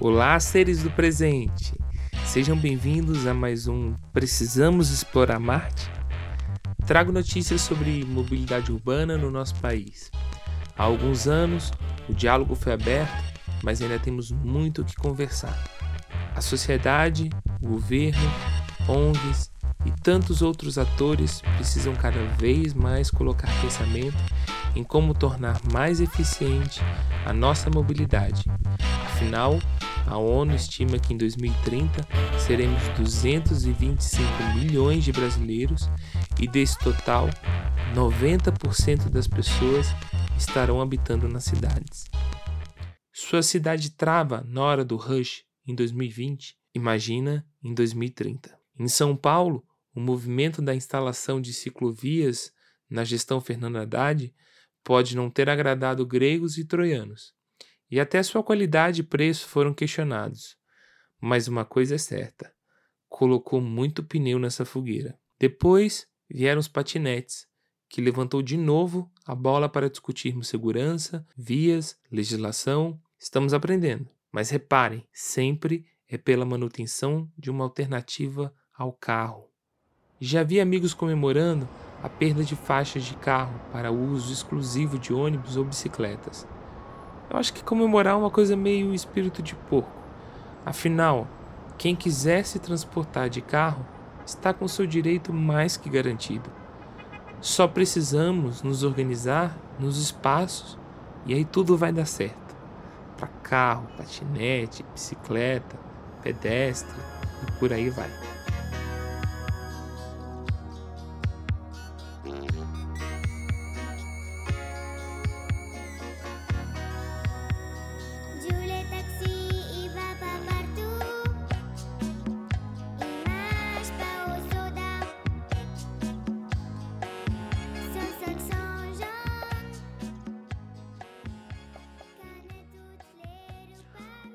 Olá, seres do presente! Sejam bem-vindos a mais um Precisamos Explorar Marte? Trago notícias sobre mobilidade urbana no nosso país. Há alguns anos, o diálogo foi aberto, mas ainda temos muito o que conversar. A sociedade, o governo, ONGs e tantos outros atores precisam cada vez mais colocar pensamento em como tornar mais eficiente a nossa mobilidade. Afinal, a ONU estima que em 2030 seremos 225 milhões de brasileiros e desse total, 90% das pessoas estarão habitando nas cidades. Sua cidade trava na hora do rush em 2020, imagina em 2030. Em São Paulo, o movimento da instalação de ciclovias na gestão Fernando Haddad pode não ter agradado gregos e troianos, e até sua qualidade e preço foram questionados. Mas uma coisa é certa: colocou muito pneu nessa fogueira. Depois vieram os patinetes, que levantou de novo a bola para discutirmos segurança, vias, legislação. Estamos aprendendo. Mas reparem, sempre é pela manutenção de uma alternativa ao carro. Já vi amigos comemorando a perda de faixas de carro para uso exclusivo de ônibus ou bicicletas. Eu acho que comemorar é uma coisa meio espírito de porco. Afinal, quem quiser se transportar de carro está com seu direito mais que garantido. Só precisamos nos organizar nos espaços e aí tudo vai dar certo. Para carro, patinete, bicicleta, pedestre e por aí vai.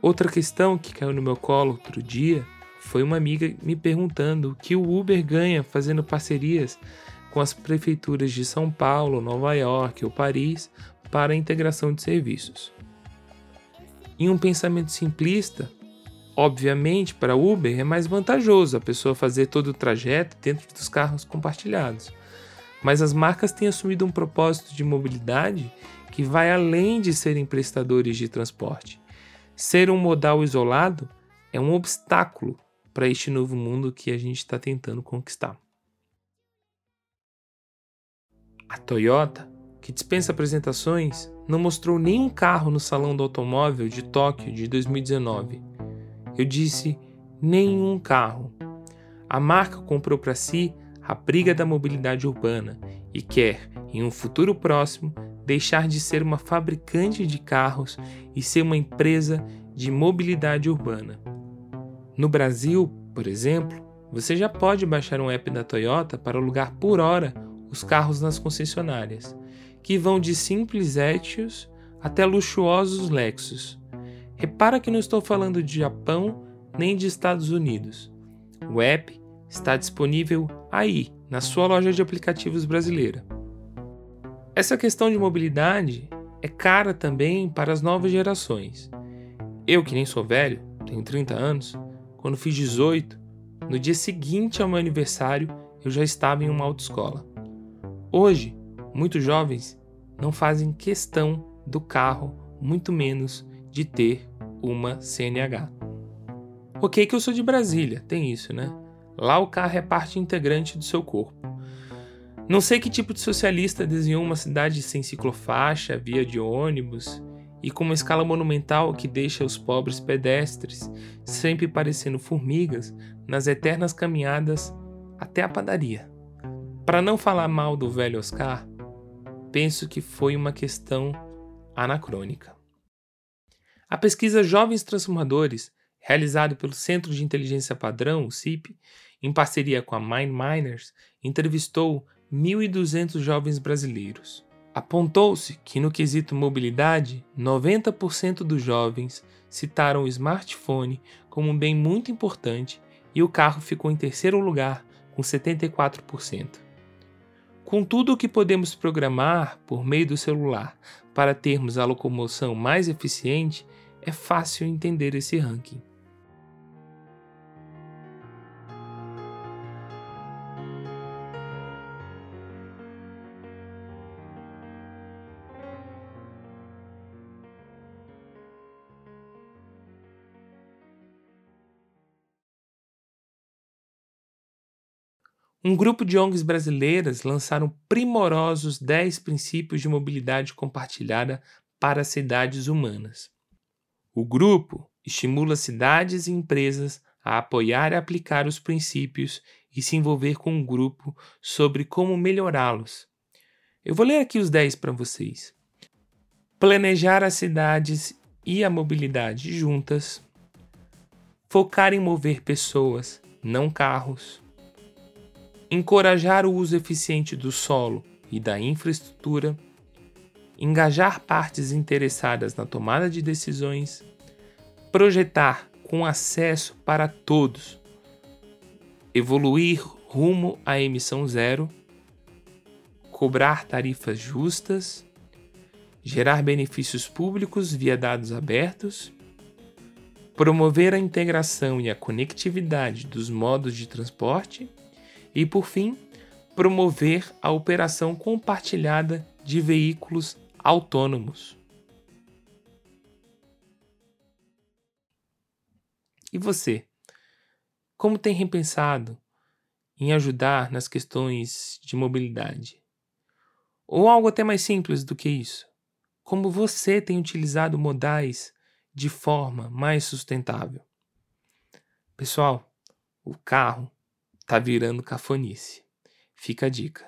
Outra questão que caiu no meu colo outro dia foi uma amiga me perguntando o que o Uber ganha fazendo parcerias com as prefeituras de São Paulo, Nova York ou Paris para a integração de serviços. Em um pensamento simplista, obviamente para Uber é mais vantajoso a pessoa fazer todo o trajeto dentro dos carros compartilhados. Mas as marcas têm assumido um propósito de mobilidade que vai além de serem prestadores de transporte. Ser um modal isolado é um obstáculo para este novo mundo que a gente está tentando conquistar. A Toyota, que dispensa apresentações, não mostrou nenhum carro no Salão do Automóvel de Tóquio de 2019. Eu disse nenhum carro. A marca comprou para si a briga da mobilidade urbana e quer, em um futuro próximo, deixar de ser uma fabricante de carros e ser uma empresa de mobilidade urbana. No Brasil, por exemplo, você já pode baixar um app da Toyota para alugar por hora os carros nas concessionárias, que vão de simples Etios até luxuosos Lexus. Repara que não estou falando de Japão nem de Estados Unidos. O app está disponível aí, na sua loja de aplicativos brasileira. Essa questão de mobilidade é cara também para as novas gerações. Eu, que nem sou velho, tenho 30 anos, quando fiz 18, no dia seguinte ao meu aniversário, eu já estava em uma autoescola. Hoje, muitos jovens não fazem questão do carro, muito menos de ter uma CNH. Ok que eu sou de Brasília, tem isso, né? Lá o carro é parte integrante do seu corpo. Não sei que tipo de socialista desenhou uma cidade sem ciclofaixa, via de ônibus e com uma escala monumental que deixa os pobres pedestres sempre parecendo formigas nas eternas caminhadas até a padaria. Para não falar mal do velho Oscar, penso que foi uma questão anacrônica. A pesquisa Jovens Transformadores, realizada pelo Centro de Inteligência Padrão, o CIP, em parceria com a Mind Miners, entrevistou 1.200 jovens brasileiros. Apontou-se que, no quesito mobilidade, 90% dos jovens citaram o smartphone como um bem muito importante e o carro ficou em terceiro lugar, com 74%. Com tudo o que podemos programar por meio do celular para termos a locomoção mais eficiente, é fácil entender esse ranking. Um grupo de ONGs brasileiras lançaram primorosos 10 princípios de mobilidade compartilhada para cidades humanas. O grupo estimula cidades e empresas a apoiar e aplicar os princípios e se envolver com o grupo sobre como melhorá-los. Eu vou ler aqui os 10 para vocês. Planejar as cidades e a mobilidade juntas. Focar em mover pessoas, não carros encorajar o uso eficiente do solo e da infraestrutura, engajar partes interessadas na tomada de decisões, projetar com acesso para todos, evoluir rumo à emissão zero, cobrar tarifas justas, gerar benefícios públicos via dados abertos, promover a integração e a conectividade dos modos de transporte e, por fim, promover a operação compartilhada de veículos autônomos. E você? Como tem repensado em ajudar nas questões de mobilidade? Ou algo até mais simples do que isso? Como você tem utilizado modais de forma mais sustentável? Pessoal, o carro tá virando cafonice. Fica a dica.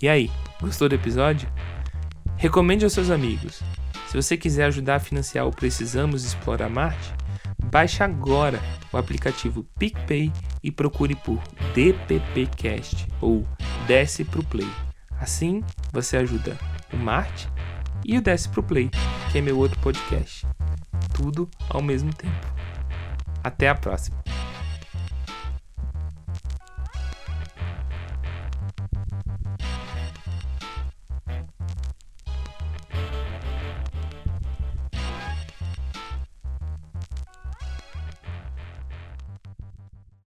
E aí, gostou do episódio? Recomende aos seus amigos. Se você quiser ajudar a financiar o Precisamos Explorar Marte, baixe agora o aplicativo PicPay e procure por DPPcast ou Desce Pro Play. Assim, você ajuda o Marte e o Desce Pro Play, que é meu outro podcast. Tudo ao mesmo tempo. Até a próxima!